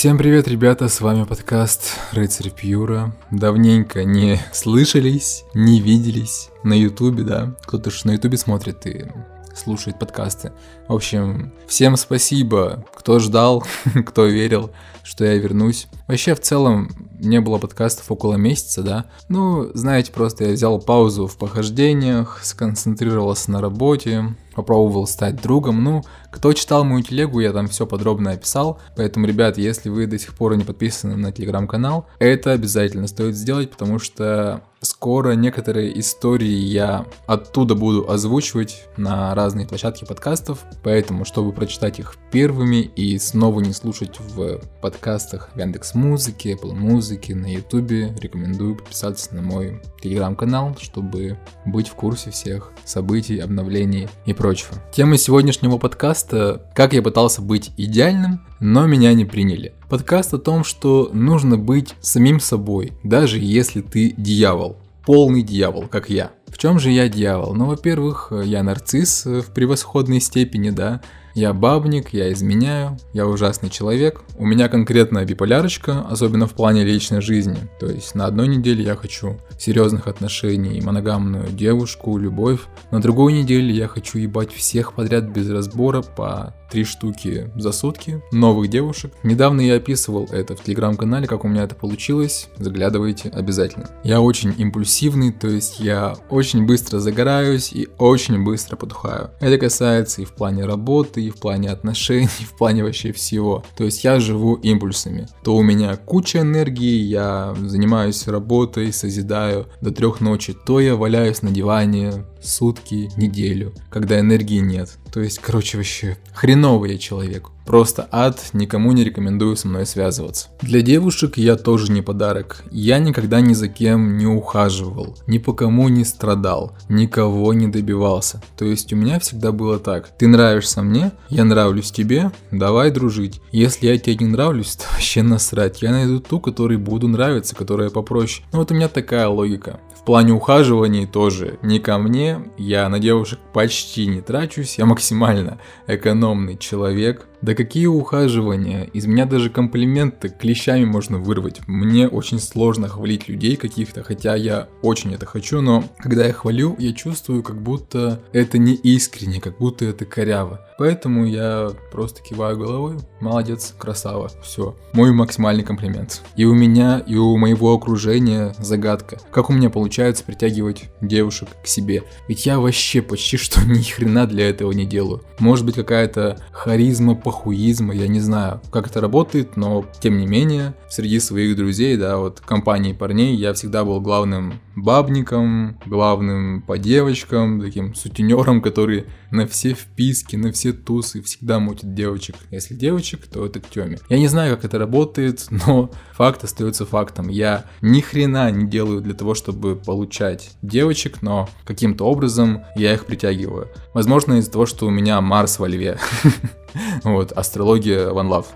Всем привет, ребята, с вами подкаст Рыцарь Пьюра. Давненько не слышались, не виделись на ютубе, да. Кто-то же на ютубе смотрит и слушает подкасты. В общем, всем спасибо, кто ждал, кто верил, что я вернусь. Вообще, в целом, не было подкастов около месяца, да. Ну, знаете, просто я взял паузу в похождениях, сконцентрировался на работе, попробовал стать другом. Ну, кто читал мою телегу, я там все подробно описал. Поэтому, ребят, если вы до сих пор не подписаны на телеграм-канал, это обязательно стоит сделать, потому что скоро некоторые истории я оттуда буду озвучивать на разные площадки подкастов. Поэтому, чтобы прочитать их первыми и снова не слушать в подкастах в Яндекс Музыке, Apple Музыке, на Ютубе, рекомендую подписаться на мой телеграм-канал, чтобы быть в курсе всех событий, обновлений и прочего. Тема сегодняшнего подкаста «Как я пытался быть идеальным, но меня не приняли». Подкаст о том, что нужно быть самим собой, даже если ты дьявол. Полный дьявол, как я. В чем же я дьявол? Ну, во-первых, я нарцисс в превосходной степени, да. Я бабник, я изменяю, я ужасный человек. У меня конкретная биполярочка, особенно в плане личной жизни. То есть на одной неделе я хочу серьезных отношений, моногамную девушку, любовь. На другой неделе я хочу ебать всех подряд без разбора по три штуки за сутки, новых девушек. Недавно я описывал это в телеграм-канале, как у меня это получилось. Заглядывайте обязательно. Я очень импульсивный, то есть я очень быстро загораюсь и очень быстро потухаю. Это касается и в плане работы, и в плане отношений, и в плане вообще всего. То есть я живу импульсами. То у меня куча энергии, я занимаюсь работой, созидаю до трех ночи, то я валяюсь на диване сутки, неделю, когда энергии нет. То есть, короче, вообще хреновый я человек. Просто ад, никому не рекомендую со мной связываться. Для девушек я тоже не подарок. Я никогда ни за кем не ухаживал, ни по кому не страдал, никого не добивался. То есть у меня всегда было так. Ты нравишься мне, я нравлюсь тебе, давай дружить. Если я тебе не нравлюсь, то вообще насрать. Я найду ту, которой буду нравиться, которая попроще. Ну вот у меня такая логика. В плане ухаживаний тоже не ко мне, я на девушек почти не трачусь, я максимально экономный человек, да какие ухаживания? Из меня даже комплименты клещами можно вырвать. Мне очень сложно хвалить людей каких-то, хотя я очень это хочу, но когда я хвалю, я чувствую, как будто это не искренне, как будто это коряво. Поэтому я просто киваю головой. Молодец, красава, все. Мой максимальный комплимент. И у меня, и у моего окружения загадка. Как у меня получается притягивать девушек к себе? Ведь я вообще почти что ни хрена для этого не делаю. Может быть какая-то харизма по похуизма, я не знаю, как это работает, но тем не менее, среди своих друзей, да, вот компании парней, я всегда был главным бабником, главным по девочкам, таким сутенером, который на все вписки, на все тусы всегда мутит девочек. Если девочек, то это к теме. Я не знаю, как это работает, но факт остается фактом. Я ни хрена не делаю для того, чтобы получать девочек, но каким-то образом я их притягиваю. Возможно, из-за того, что у меня Марс во льве. Вот, астрология One Love.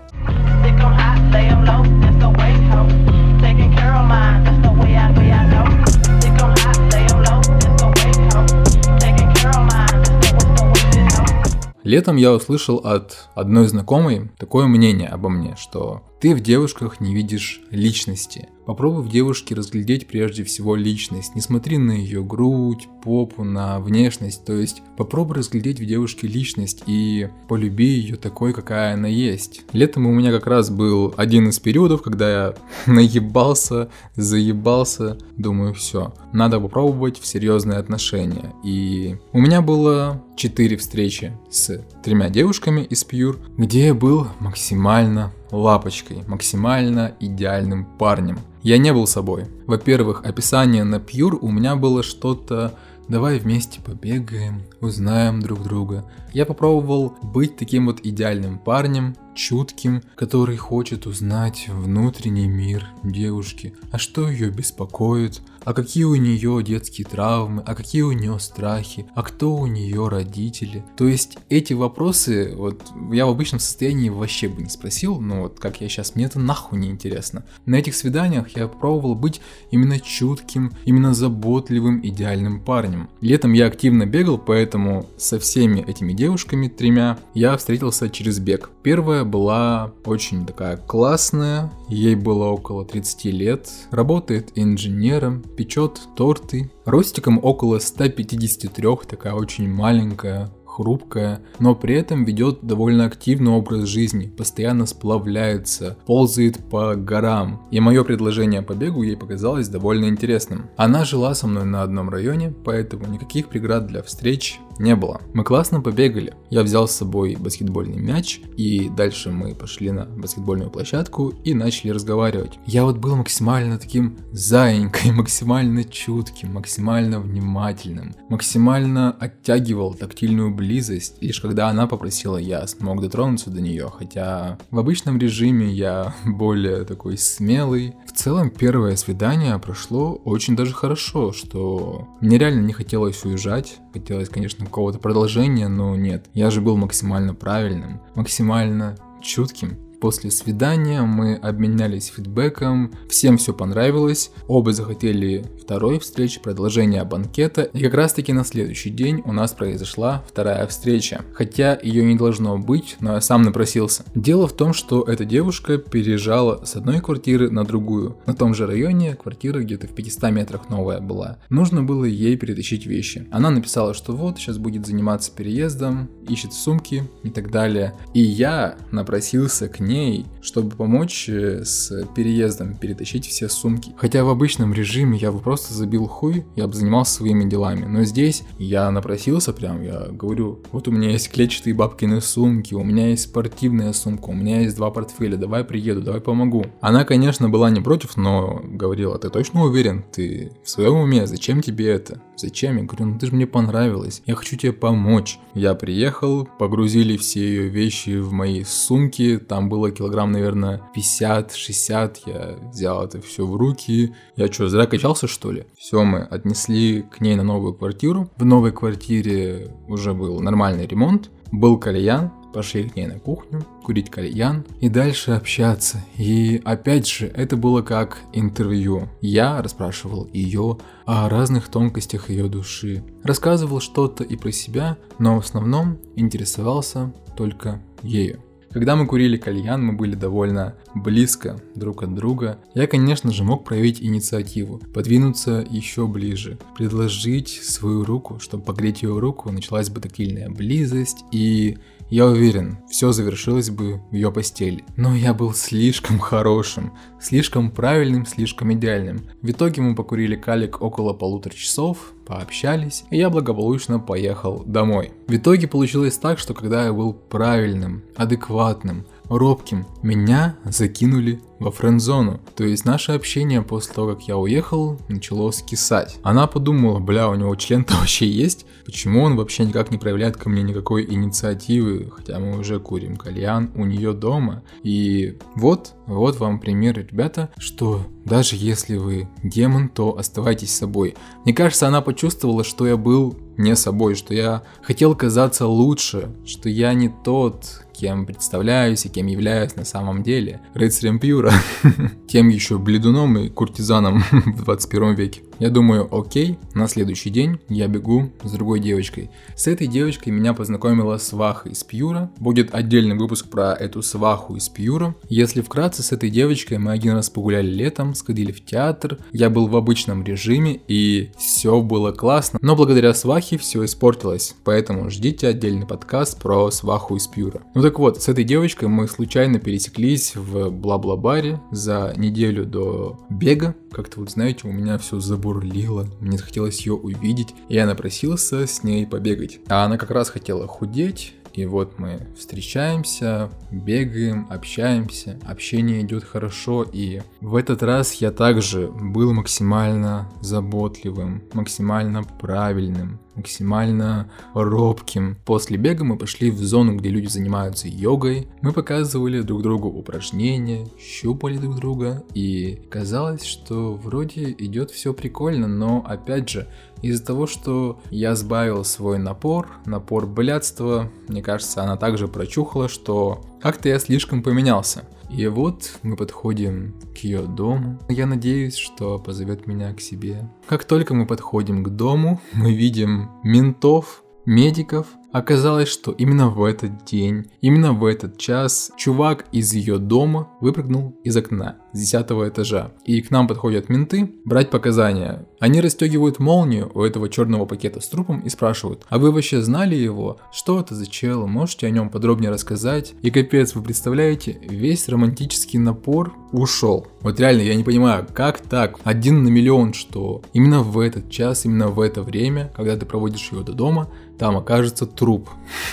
Летом я услышал от одной знакомой такое мнение обо мне, что ты в девушках не видишь личности. Попробуй в девушке разглядеть прежде всего личность. Не смотри на ее грудь, попу, на внешность. То есть попробуй разглядеть в девушке личность и полюби ее такой, какая она есть. Летом у меня как раз был один из периодов, когда я наебался, заебался. Думаю, все, надо попробовать в серьезные отношения. И у меня было четыре встречи с тремя девушками из Пьюр, где я был максимально лапочкой, максимально идеальным парнем. Я не был собой. Во-первых, описание на Pure у меня было что-то «давай вместе побегаем, узнаем друг друга». Я попробовал быть таким вот идеальным парнем, чутким, который хочет узнать внутренний мир девушки, а что ее беспокоит, а какие у нее детские травмы, а какие у нее страхи, а кто у нее родители. То есть эти вопросы, вот я в обычном состоянии вообще бы не спросил, но вот как я сейчас, мне это нахуй не интересно. На этих свиданиях я пробовал быть именно чутким, именно заботливым, идеальным парнем. Летом я активно бегал, поэтому со всеми этими девушками, тремя, я встретился через бег. Первая была очень такая классная, ей было около 30 лет, работает инженером, печет торты, ростиком около 153, такая очень маленькая, хрупкая, но при этом ведет довольно активный образ жизни, постоянно сплавляется, ползает по горам. И мое предложение по бегу ей показалось довольно интересным. Она жила со мной на одном районе, поэтому никаких преград для встреч не было. Мы классно побегали. Я взял с собой баскетбольный мяч, и дальше мы пошли на баскетбольную площадку и начали разговаривать. Я вот был максимально таким заинькой, максимально чутким, максимально внимательным, максимально оттягивал тактильную близость, лишь когда она попросила, я смог дотронуться до нее, хотя в обычном режиме я более такой смелый. В целом первое свидание прошло очень даже хорошо, что мне реально не хотелось уезжать, хотелось, конечно, какого-то продолжения, но нет. Я же был максимально правильным, максимально чутким После свидания мы обменялись фидбэком, всем все понравилось, оба захотели второй встречи, продолжения банкета, и как раз таки на следующий день у нас произошла вторая встреча. Хотя ее не должно быть, но я сам напросился. Дело в том, что эта девушка переезжала с одной квартиры на другую. На том же районе квартира где-то в 500 метрах новая была. Нужно было ей перетащить вещи. Она написала, что вот, сейчас будет заниматься переездом, ищет сумки и так далее. И я напросился к ней, чтобы помочь э, с переездом, перетащить все сумки. Хотя в обычном режиме я бы просто забил хуй, я бы занимался своими делами. Но здесь я напросился прям, я говорю, вот у меня есть клетчатые бабкины сумки, у меня есть спортивная сумка, у меня есть два портфеля, давай приеду, давай помогу. Она, конечно, была не против, но говорила, ты точно уверен, ты в своем уме, зачем тебе это? Зачем? Я говорю, ну ты же мне понравилась, я хочу тебе помочь. Я приехал, погрузили все ее вещи в мои сумки, там было килограмм, наверное, 50-60, я взял это все в руки. Я что, зря качался, что ли? Все, мы отнесли к ней на новую квартиру. В новой квартире уже был нормальный ремонт, был кальян, пошли к ней на кухню, курить кальян и дальше общаться. И опять же, это было как интервью. Я расспрашивал ее о разных тонкостях ее души. Рассказывал что-то и про себя, но в основном интересовался только ею. Когда мы курили кальян, мы были довольно близко друг от друга. Я, конечно же, мог проявить инициативу, подвинуться еще ближе, предложить свою руку, чтобы погреть ее руку, началась бы тактильная близость, и я уверен, все завершилось бы в ее постели. Но я был слишком хорошим, слишком правильным, слишком идеальным. В итоге мы покурили калик около полутора часов, пообщались, и я благополучно поехал домой. В итоге получилось так, что когда я был правильным, адекватным, робким, меня закинули во френд-зону. То есть наше общение после того, как я уехал, начало скисать. Она подумала, бля, у него член-то вообще есть? Почему он вообще никак не проявляет ко мне никакой инициативы, хотя мы уже курим кальян у нее дома. И вот, вот вам пример, ребята, что даже если вы демон, то оставайтесь собой. Мне кажется, она почувствовала, что я был не собой, что я хотел казаться лучше, что я не тот, кем представляюсь и кем являюсь на самом деле. Рыцарем Пьюра. Тем еще бледуном и куртизаном в 21 веке. Я думаю, окей, на следующий день я бегу с другой девочкой. С этой девочкой меня познакомила сваха из Пьюра. Будет отдельный выпуск про эту сваху из Пьюра. Если вкратце, с этой девочкой мы один раз погуляли летом, сходили в театр. Я был в обычном режиме и все было классно. Но благодаря свахе все испортилось. Поэтому ждите отдельный подкаст про сваху из Пьюра. Ну так вот, с этой девочкой мы случайно пересеклись в бла-бла-баре за неделю до бега. Как-то вот знаете, у меня все забылось бурлила, мне захотелось ее увидеть, и я напросился с ней побегать. А она как раз хотела худеть, и вот мы встречаемся, бегаем, общаемся, общение идет хорошо, и в этот раз я также был максимально заботливым, максимально правильным, максимально робким. После бега мы пошли в зону, где люди занимаются йогой. Мы показывали друг другу упражнения, щупали друг друга, и казалось, что вроде идет все прикольно, но опять же, из-за того, что я сбавил свой напор, напор блядства, мне кажется, она также прочухала, что как-то я слишком поменялся. И вот мы подходим к ее дому. Я надеюсь, что позовет меня к себе. Как только мы подходим к дому, мы видим ментов, медиков, Оказалось, что именно в этот день, именно в этот час чувак из ее дома выпрыгнул из окна с 10 этажа. И к нам подходят менты брать показания. Они расстегивают молнию у этого черного пакета с трупом и спрашивают, а вы вообще знали его? Что это за чел? Можете о нем подробнее рассказать? И капец, вы представляете, весь романтический напор ушел. Вот реально, я не понимаю, как так? Один на миллион, что именно в этот час, именно в это время, когда ты проводишь ее до дома, там окажется труп.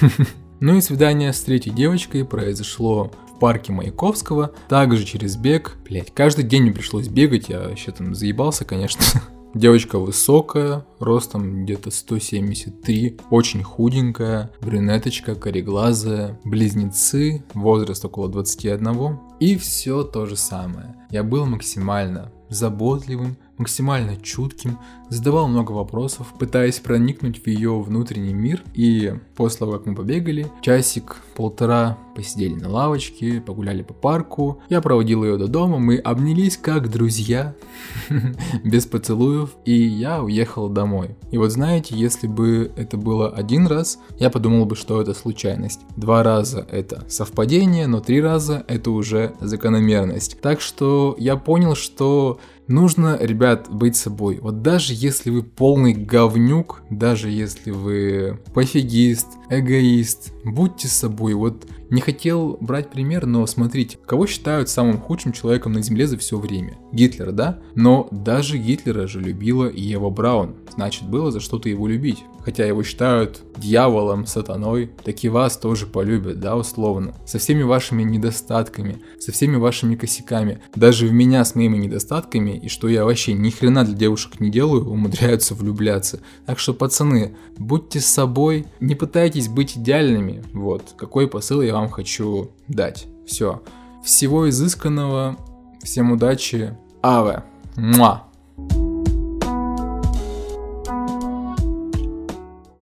Ну и свидание с третьей девочкой произошло в парке Маяковского, также через бег. Блять, каждый день мне пришлось бегать, я вообще там заебался, конечно. Девочка высокая, ростом где-то 173, очень худенькая, брюнеточка, кореглазая, близнецы, возраст около 21. И все то же самое. Я был максимально заботливым, максимально чутким, задавал много вопросов, пытаясь проникнуть в ее внутренний мир. И после того, как мы побегали, часик-полтора посидели на лавочке, погуляли по парку. Я проводил ее до дома, мы обнялись как друзья, без поцелуев, и я уехал домой. И вот знаете, если бы это было один раз, я подумал бы, что это случайность. Два раза это совпадение, но три раза это уже закономерность. Так что я понял, что Нужно, ребят, быть собой. Вот даже если вы полный говнюк, даже если вы пофигист, эгоист, будьте собой. Вот не хотел брать пример, но смотрите, кого считают самым худшим человеком на Земле за все время? Гитлера, да? Но даже Гитлера же любила Ева Браун. Значит, было за что-то его любить. Хотя его считают дьяволом, сатаной, так и вас тоже полюбят, да, условно. Со всеми вашими недостатками, со всеми вашими косяками. Даже в меня с моими недостатками, и что я вообще ни хрена для девушек не делаю, умудряются влюбляться. Так что, пацаны, будьте собой, не пытайтесь быть идеальными. Вот, какой посыл я вам хочу дать. Все. Всего изысканного. Всем удачи. Аве. Муа.